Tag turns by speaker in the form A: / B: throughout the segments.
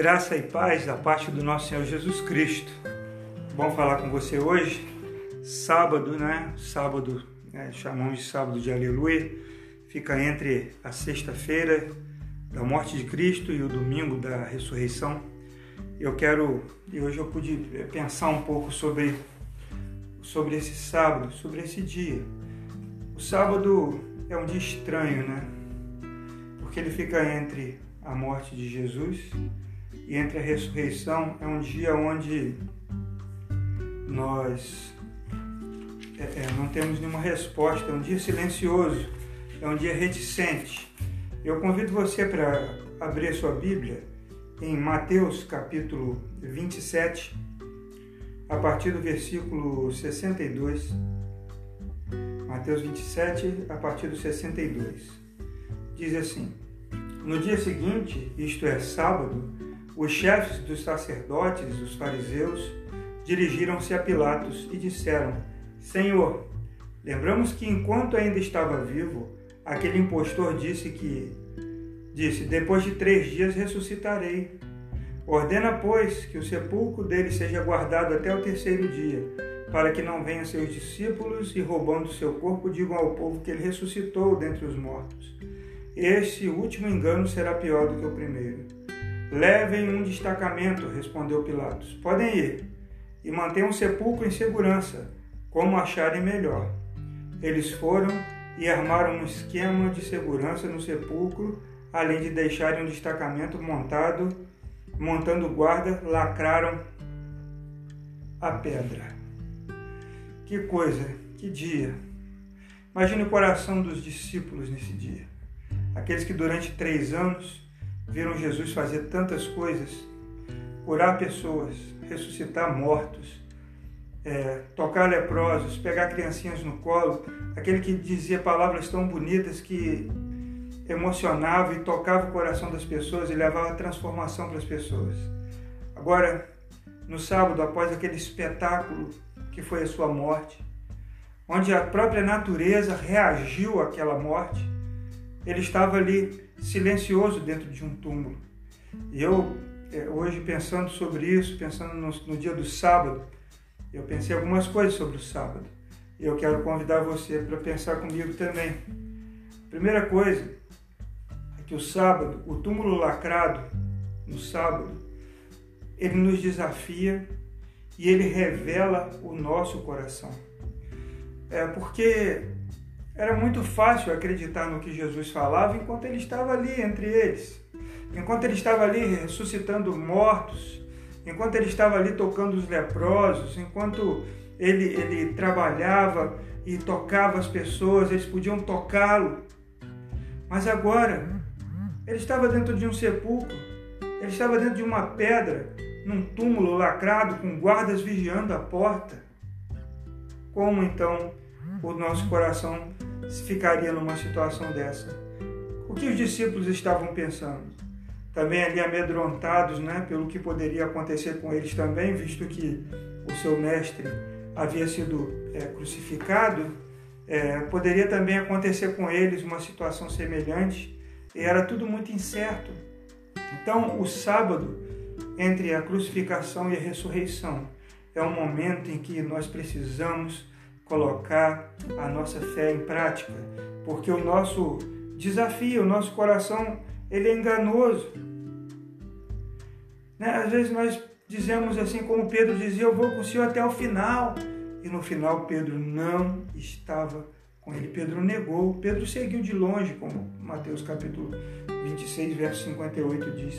A: Graça e paz da parte do nosso Senhor Jesus Cristo. Bom falar com você hoje, sábado, né? Sábado, né? chamamos de sábado de aleluia, fica entre a sexta-feira da morte de Cristo e o domingo da ressurreição. Eu quero, e hoje eu pude pensar um pouco sobre, sobre esse sábado, sobre esse dia. O sábado é um dia estranho, né? Porque ele fica entre a morte de Jesus e entre a ressurreição é um dia onde nós é, é, não temos nenhuma resposta, é um dia silencioso, é um dia reticente. Eu convido você para abrir sua Bíblia em Mateus capítulo 27, a partir do versículo 62. Mateus 27, a partir do 62. Diz assim: No dia seguinte, isto é, sábado, os chefes dos sacerdotes, os fariseus, dirigiram-se a Pilatos e disseram: Senhor, lembramos que enquanto ainda estava vivo, aquele impostor disse que disse: Depois de três dias ressuscitarei. Ordena, pois, que o sepulcro dele seja guardado até o terceiro dia, para que não venham seus discípulos e, roubando seu corpo, digam ao povo que ele ressuscitou dentre os mortos. Este último engano será pior do que o primeiro. Levem um destacamento, respondeu Pilatos. Podem ir e mantenham o sepulcro em segurança, como acharem melhor. Eles foram e armaram um esquema de segurança no sepulcro, além de deixarem um destacamento montado, montando guarda, lacraram a pedra. Que coisa, que dia! Imagine o coração dos discípulos nesse dia. Aqueles que durante três anos viram Jesus fazer tantas coisas, curar pessoas, ressuscitar mortos, é, tocar leprosos, pegar criancinhas no colo, aquele que dizia palavras tão bonitas que emocionava e tocava o coração das pessoas e levava transformação para as pessoas. Agora, no sábado, após aquele espetáculo que foi a sua morte, onde a própria natureza reagiu àquela morte, ele estava ali silencioso dentro de um túmulo. E eu, é, hoje, pensando sobre isso, pensando no, no dia do sábado, eu pensei algumas coisas sobre o sábado. E eu quero convidar você para pensar comigo também. Primeira coisa é que o sábado, o túmulo lacrado no sábado, ele nos desafia e ele revela o nosso coração. É porque era muito fácil acreditar no que Jesus falava enquanto ele estava ali entre eles, enquanto ele estava ali ressuscitando mortos, enquanto ele estava ali tocando os leprosos, enquanto ele, ele trabalhava e tocava as pessoas, eles podiam tocá-lo. Mas agora, ele estava dentro de um sepulcro, ele estava dentro de uma pedra, num túmulo lacrado com guardas vigiando a porta. Como então o nosso coração ficaria numa situação dessa? O que os discípulos estavam pensando? Também ali amedrontados né, pelo que poderia acontecer com eles também, visto que o seu mestre havia sido é, crucificado, é, poderia também acontecer com eles uma situação semelhante e era tudo muito incerto. Então, o sábado, entre a crucificação e a ressurreição, é um momento em que nós precisamos colocar a nossa fé em prática, porque o nosso desafio, o nosso coração, ele é enganoso. Né? Às vezes nós dizemos assim, como Pedro dizia, eu vou com o Senhor até o final. E no final Pedro não estava com ele. Pedro negou, Pedro seguiu de longe, como Mateus capítulo 26, verso 58 diz.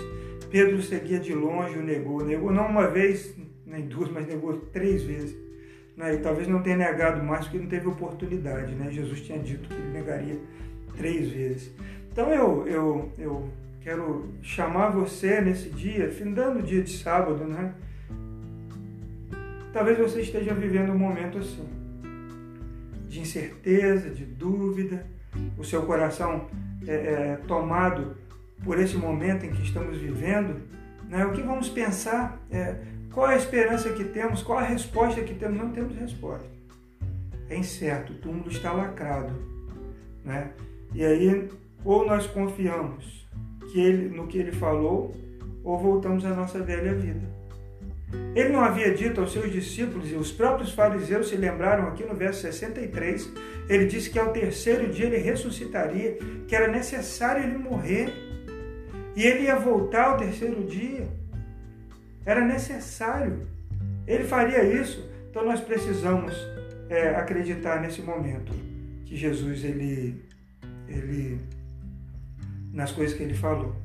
A: Pedro seguia de longe, o negou. Negou não uma vez, nem duas, mas negou três vezes né? e talvez não tenha negado mais porque não teve oportunidade. Né? Jesus tinha dito que ele negaria três vezes. Então eu, eu, eu quero chamar você nesse dia, findando o dia de sábado, né? Talvez você esteja vivendo um momento assim, de incerteza, de dúvida, o seu coração é, é, tomado por esse momento em que estamos vivendo. Né? O que vamos pensar? É, qual é a esperança que temos? Qual a resposta que temos? Não temos resposta. É incerto, o túmulo está lacrado. Né? E aí, ou nós confiamos que ele, no que ele falou, ou voltamos à nossa velha vida. Ele não havia dito aos seus discípulos, e os próprios fariseus se lembraram aqui no verso 63, ele disse que ao terceiro dia ele ressuscitaria, que era necessário ele morrer, e ele ia voltar ao terceiro dia. Era necessário. Ele faria isso. Então nós precisamos é, acreditar nesse momento que Jesus ele, ele nas coisas que ele falou.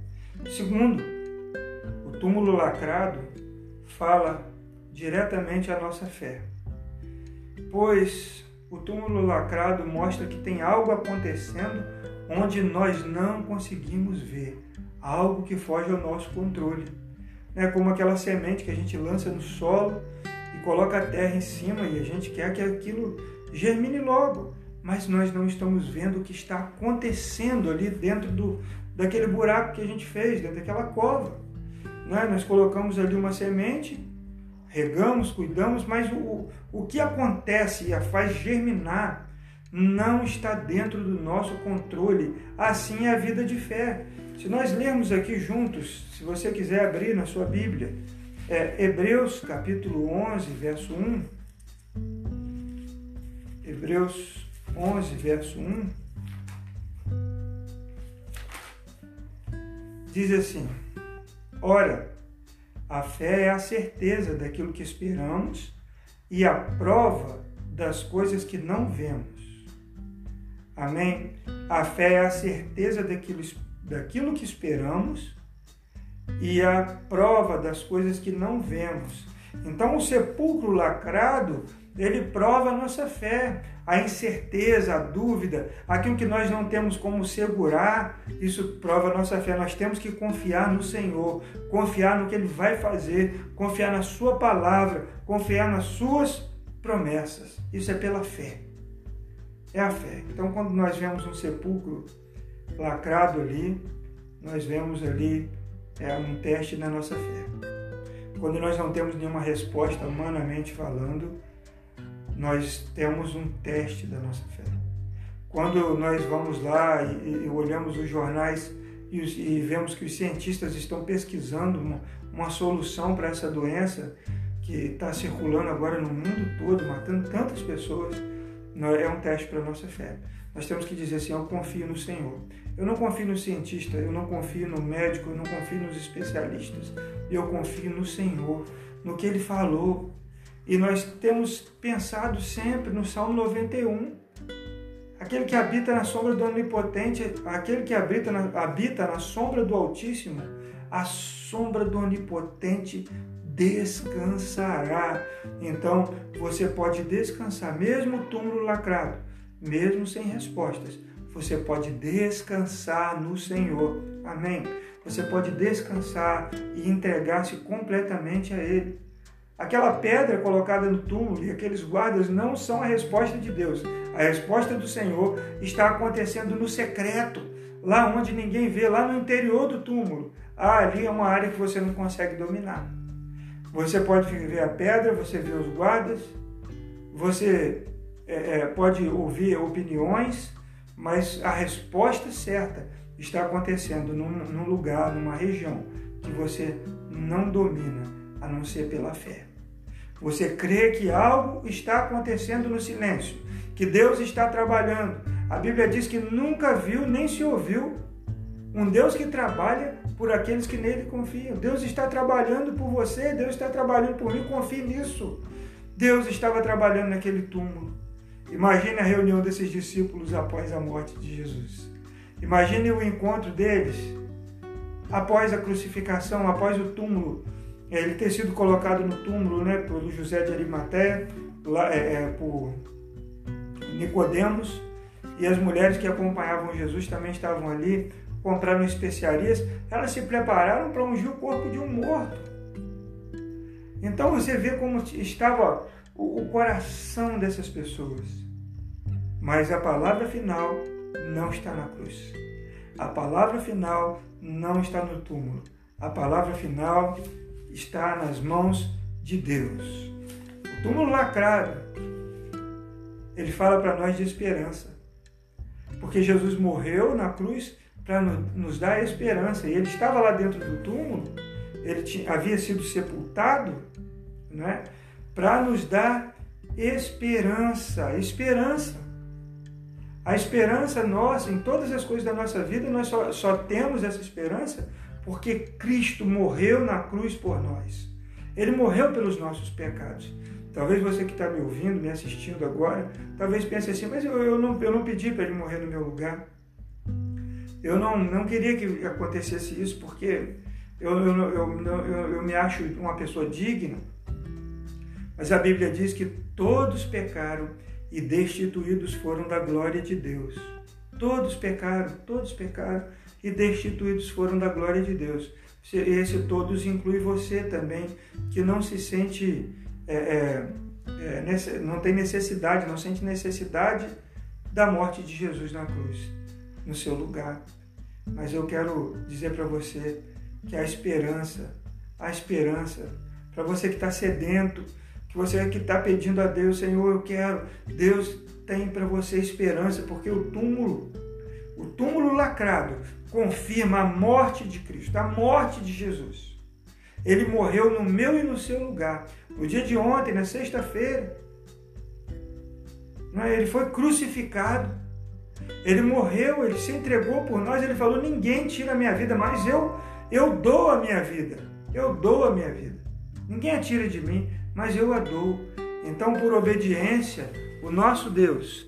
A: Segundo, o túmulo lacrado fala diretamente à nossa fé, pois o túmulo lacrado mostra que tem algo acontecendo onde nós não conseguimos ver, algo que foge ao nosso controle. É como aquela semente que a gente lança no solo e coloca a terra em cima e a gente quer que aquilo germine logo, mas nós não estamos vendo o que está acontecendo ali dentro do, daquele buraco que a gente fez, dentro daquela cova. Né? Nós colocamos ali uma semente, regamos, cuidamos, mas o, o que acontece e a faz germinar não está dentro do nosso controle. Assim é a vida de fé. Se nós lermos aqui juntos, se você quiser abrir na sua Bíblia, é Hebreus capítulo 11, verso 1. Hebreus 11, verso 1. Diz assim: Ora, a fé é a certeza daquilo que esperamos e a prova das coisas que não vemos. Amém? A fé é a certeza daquilo, daquilo que esperamos e a prova das coisas que não vemos. Então, o sepulcro lacrado, ele prova a nossa fé, a incerteza, a dúvida, aquilo que nós não temos como segurar, isso prova a nossa fé. Nós temos que confiar no Senhor, confiar no que Ele vai fazer, confiar na Sua palavra, confiar nas Suas promessas. Isso é pela fé. É a fé. Então, quando nós vemos um sepulcro lacrado ali, nós vemos ali é um teste da nossa fé. Quando nós não temos nenhuma resposta humanamente falando, nós temos um teste da nossa fé. Quando nós vamos lá e, e olhamos os jornais e, os, e, vemos que os cientistas estão pesquisando uma, uma solução para essa doença que está circulando agora no mundo todo, matando tantas pessoas, é um teste para a nossa fé. Nós temos que dizer assim: eu confio no Senhor. Eu não confio no cientista, eu não confio no médico, eu não confio nos especialistas. Eu confio no Senhor, no que Ele falou. E nós temos pensado sempre no Salmo 91. Aquele que habita na sombra do Onipotente, aquele que habita na, habita na sombra do Altíssimo, a sombra do Onipotente descansará. Então você pode descansar, mesmo o túmulo lacrado, mesmo sem respostas, você pode descansar no Senhor. Amém? Você pode descansar e entregar-se completamente a Ele. Aquela pedra colocada no túmulo e aqueles guardas não são a resposta de Deus. A resposta do Senhor está acontecendo no secreto, lá onde ninguém vê, lá no interior do túmulo. Ah, ali é uma área que você não consegue dominar. Você pode ver a pedra, você vê os guardas, você é, é pode ouvir opiniões, mas a resposta certa está acontecendo num, num lugar, numa região que você não domina, a não ser pela fé. Você crê que algo está acontecendo no silêncio, que Deus está trabalhando. A Bíblia diz que nunca viu nem se ouviu um Deus que trabalha por aqueles que nele confiam. Deus está trabalhando por você, Deus está trabalhando por mim, confie nisso. Deus estava trabalhando naquele túmulo. Imagine a reunião desses discípulos após a morte de Jesus. Imagine o encontro deles após a crucificação, após o túmulo, é, ele ter sido colocado no túmulo, né, pelo José de Arimateia, é, é, por Nicodemos, e as mulheres que acompanhavam Jesus também estavam ali, compraram especiarias, elas se prepararam para ungir o corpo de um morto. Então você vê como estava o coração dessas pessoas. Mas a palavra final não está na cruz. A palavra final não está no túmulo. A palavra final está nas mãos de Deus. O túmulo lacrado, ele fala para nós de esperança. Porque Jesus morreu na cruz para nos dar esperança. E ele estava lá dentro do túmulo ele tinha, havia sido sepultado, né? para nos dar esperança. Esperança. A esperança nossa, em todas as coisas da nossa vida, nós só, só temos essa esperança porque Cristo morreu na cruz por nós. Ele morreu pelos nossos pecados. Talvez você que está me ouvindo, me assistindo agora, talvez pense assim, mas eu, eu, não, eu não pedi para ele morrer no meu lugar. Eu não, não queria que acontecesse isso porque eu, eu, eu, eu, eu me acho uma pessoa digna. Mas a Bíblia diz que todos pecaram e destituídos foram da glória de Deus. Todos pecaram, todos pecaram e destituídos foram da glória de Deus. Esse todos inclui você também, que não se sente, é, é, é, não tem necessidade, não sente necessidade da morte de Jesus na cruz, no seu lugar. Mas eu quero dizer para você que a esperança, a esperança, para você que está sedento, que você que está pedindo a Deus, Senhor, eu quero, Deus tem para você esperança, porque o túmulo, o túmulo lacrado, confirma a morte de Cristo, a morte de Jesus. Ele morreu no meu e no seu lugar. No dia de ontem, na sexta-feira, é? ele foi crucificado. Ele morreu, ele se entregou por nós. Ele falou: Ninguém tira a minha vida, mas eu, eu dou a minha vida. Eu dou a minha vida. Ninguém a tira de mim, mas eu a dou. Então, por obediência, o nosso Deus,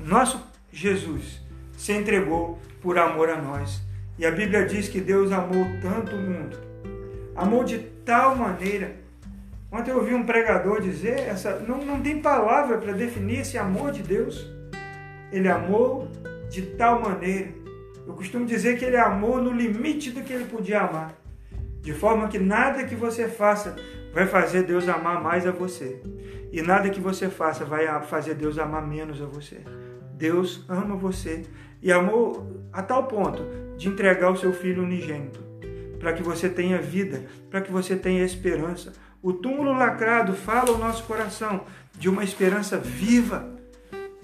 A: o nosso Jesus, se entregou por amor a nós. E a Bíblia diz que Deus amou tanto o mundo, amou de tal maneira. Ontem eu ouvi um pregador dizer, essa, não, não tem palavra para definir esse amor de Deus. Ele amou de tal maneira. Eu costumo dizer que ele amou no limite do que ele podia amar. De forma que nada que você faça vai fazer Deus amar mais a você. E nada que você faça vai fazer Deus amar menos a você. Deus ama você e amou a tal ponto de entregar o seu filho unigênito, para que você tenha vida, para que você tenha esperança. O túmulo lacrado fala ao nosso coração de uma esperança viva,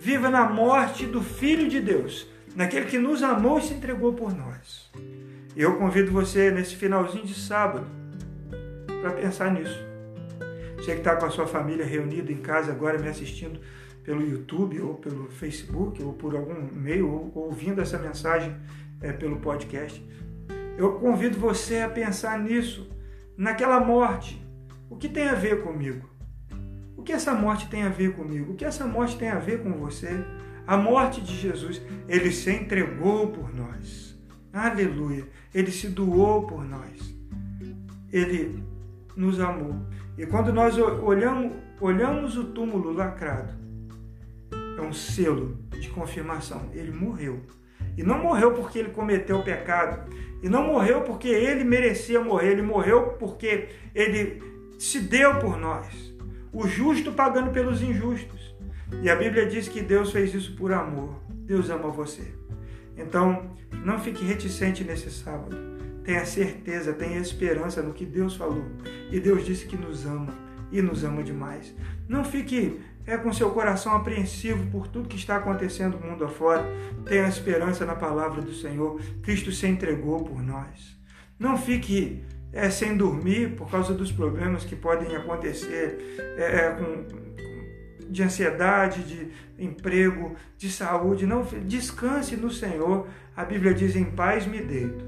A: viva na morte do Filho de Deus, naquele que nos amou e se entregou por nós. Eu convido você nesse finalzinho de sábado para pensar nisso. Você que está com a sua família reunida em casa agora me assistindo, pelo YouTube ou pelo Facebook ou por algum meio ou ouvindo essa mensagem é, pelo podcast, eu convido você a pensar nisso, naquela morte. O que tem a ver comigo? O que essa morte tem a ver comigo? O que essa morte tem a ver com você? A morte de Jesus, ele se entregou por nós. Aleluia! Ele se doou por nós. Ele nos amou. E quando nós olhamos, olhamos o túmulo lacrado, é um selo de confirmação. Ele morreu. E não morreu porque ele cometeu o pecado. E não morreu porque ele merecia morrer. Ele morreu porque ele se deu por nós. O justo pagando pelos injustos. E a Bíblia diz que Deus fez isso por amor. Deus ama você. Então, não fique reticente nesse sábado. Tenha certeza, tenha esperança no que Deus falou. E Deus disse que nos ama e nos ama demais. Não fique é com seu coração apreensivo por tudo que está acontecendo no mundo afora. Tenha esperança na palavra do Senhor. Cristo se entregou por nós. Não fique é, sem dormir por causa dos problemas que podem acontecer é, é, com, de ansiedade, de emprego, de saúde. Não descanse no Senhor. A Bíblia diz: "Em paz me deito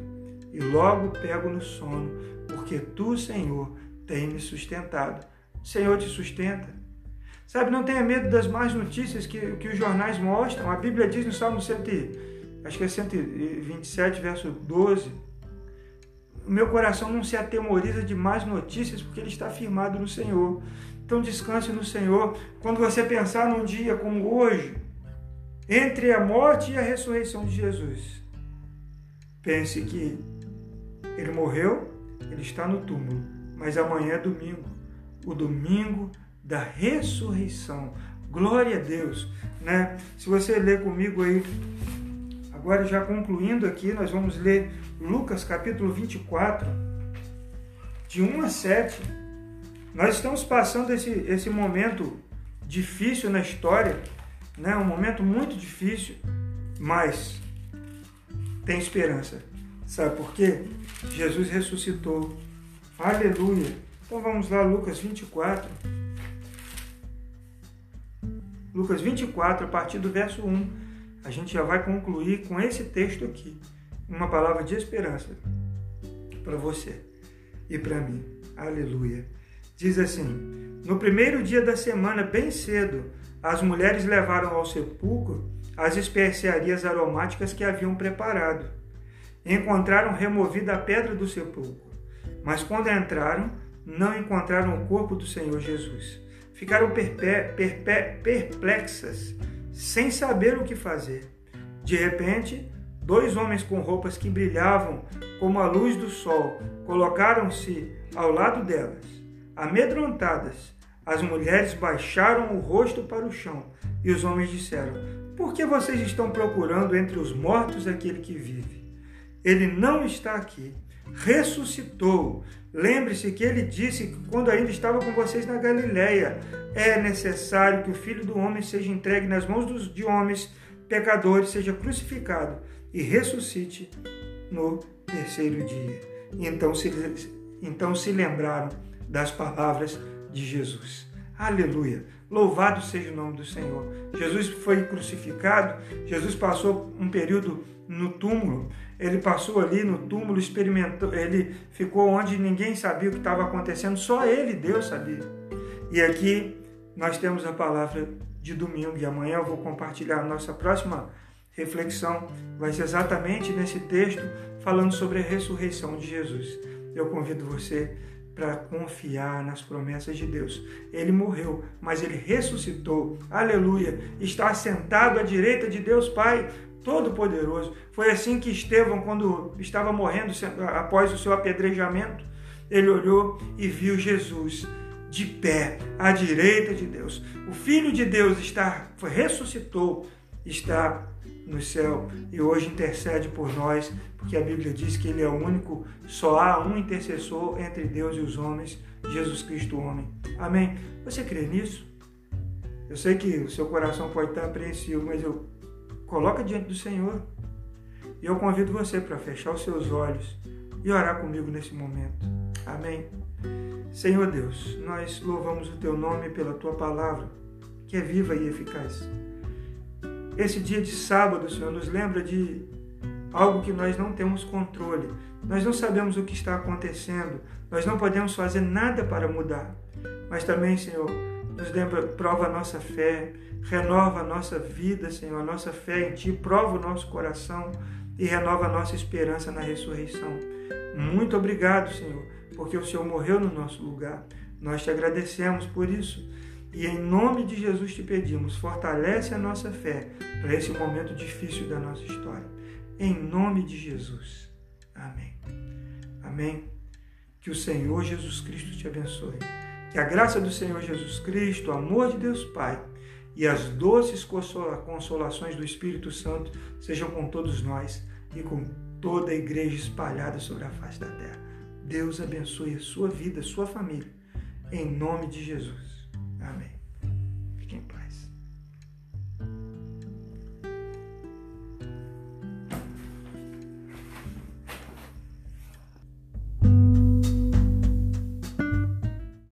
A: e logo pego no sono, porque tu, Senhor, tem me sustentado." O Senhor te sustenta. Sabe, não tenha medo das más notícias que, que os jornais mostram. A Bíblia diz no Salmo 100, acho que é 127, verso 12. Meu coração não se atemoriza de más notícias porque ele está firmado no Senhor. Então descanse no Senhor. Quando você pensar num dia como hoje, entre a morte e a ressurreição de Jesus, pense que ele morreu, ele está no túmulo, mas amanhã é domingo. O domingo da ressurreição. Glória a Deus, né? Se você ler comigo aí, agora já concluindo aqui, nós vamos ler Lucas capítulo 24, de 1 a 7. Nós estamos passando esse, esse momento difícil na história, né? Um momento muito difícil, mas tem esperança. Sabe por quê? Jesus ressuscitou. Aleluia. Então vamos lá, Lucas 24. Lucas 24, a partir do verso 1. A gente já vai concluir com esse texto aqui. Uma palavra de esperança para você e para mim. Aleluia. Diz assim: No primeiro dia da semana, bem cedo, as mulheres levaram ao sepulcro as especiarias aromáticas que haviam preparado. Encontraram removida a pedra do sepulcro, mas quando entraram, não encontraram o corpo do Senhor Jesus. Ficaram perplexas, sem saber o que fazer. De repente, dois homens com roupas que brilhavam como a luz do sol colocaram-se ao lado delas. Amedrontadas, as mulheres baixaram o rosto para o chão e os homens disseram: Por que vocês estão procurando entre os mortos aquele que vive? Ele não está aqui, ressuscitou. Lembre-se que ele disse que quando ainda estava com vocês na Galileia, é necessário que o Filho do Homem seja entregue nas mãos dos, de homens pecadores, seja crucificado e ressuscite no terceiro dia. Então se, então se lembraram das palavras de Jesus. Aleluia! Louvado seja o nome do Senhor. Jesus foi crucificado, Jesus passou um período no túmulo, ele passou ali no túmulo, experimentou, ele ficou onde ninguém sabia o que estava acontecendo, só ele, Deus, sabia. E aqui nós temos a palavra de domingo e amanhã eu vou compartilhar a nossa próxima reflexão, vai ser exatamente nesse texto falando sobre a ressurreição de Jesus. Eu convido você para confiar nas promessas de Deus. Ele morreu, mas ele ressuscitou. Aleluia! Está assentado à direita de Deus Pai Todo-Poderoso. Foi assim que Estevão, quando estava morrendo após o seu apedrejamento, ele olhou e viu Jesus de pé à direita de Deus. O Filho de Deus está ressuscitou, está no céu e hoje intercede por nós, porque a Bíblia diz que ele é o único, só há um intercessor entre Deus e os homens, Jesus Cristo, homem. Amém? Você crê nisso? Eu sei que o seu coração pode estar apreensivo, mas eu coloca diante do Senhor. E eu convido você para fechar os seus olhos e orar comigo nesse momento. Amém. Senhor Deus, nós louvamos o teu nome pela tua palavra, que é viva e eficaz. Esse dia de sábado, Senhor, nos lembra de algo que nós não temos controle. Nós não sabemos o que está acontecendo. Nós não podemos fazer nada para mudar. Mas também, Senhor, nos lembra, prova a nossa fé, renova a nossa vida, Senhor, a nossa fé em Ti, prova o nosso coração e renova a nossa esperança na ressurreição. Muito obrigado, Senhor, porque o Senhor morreu no nosso lugar. Nós te agradecemos por isso. E em nome de Jesus te pedimos, fortalece a nossa fé para esse momento difícil da nossa história. Em nome de Jesus. Amém. Amém. Que o Senhor Jesus Cristo te abençoe. Que a graça do Senhor Jesus Cristo, o amor de Deus Pai e as doces consolações do Espírito Santo sejam com todos nós e com toda a igreja espalhada sobre a face da terra. Deus abençoe a sua vida, a sua família. Em nome de Jesus. Amém.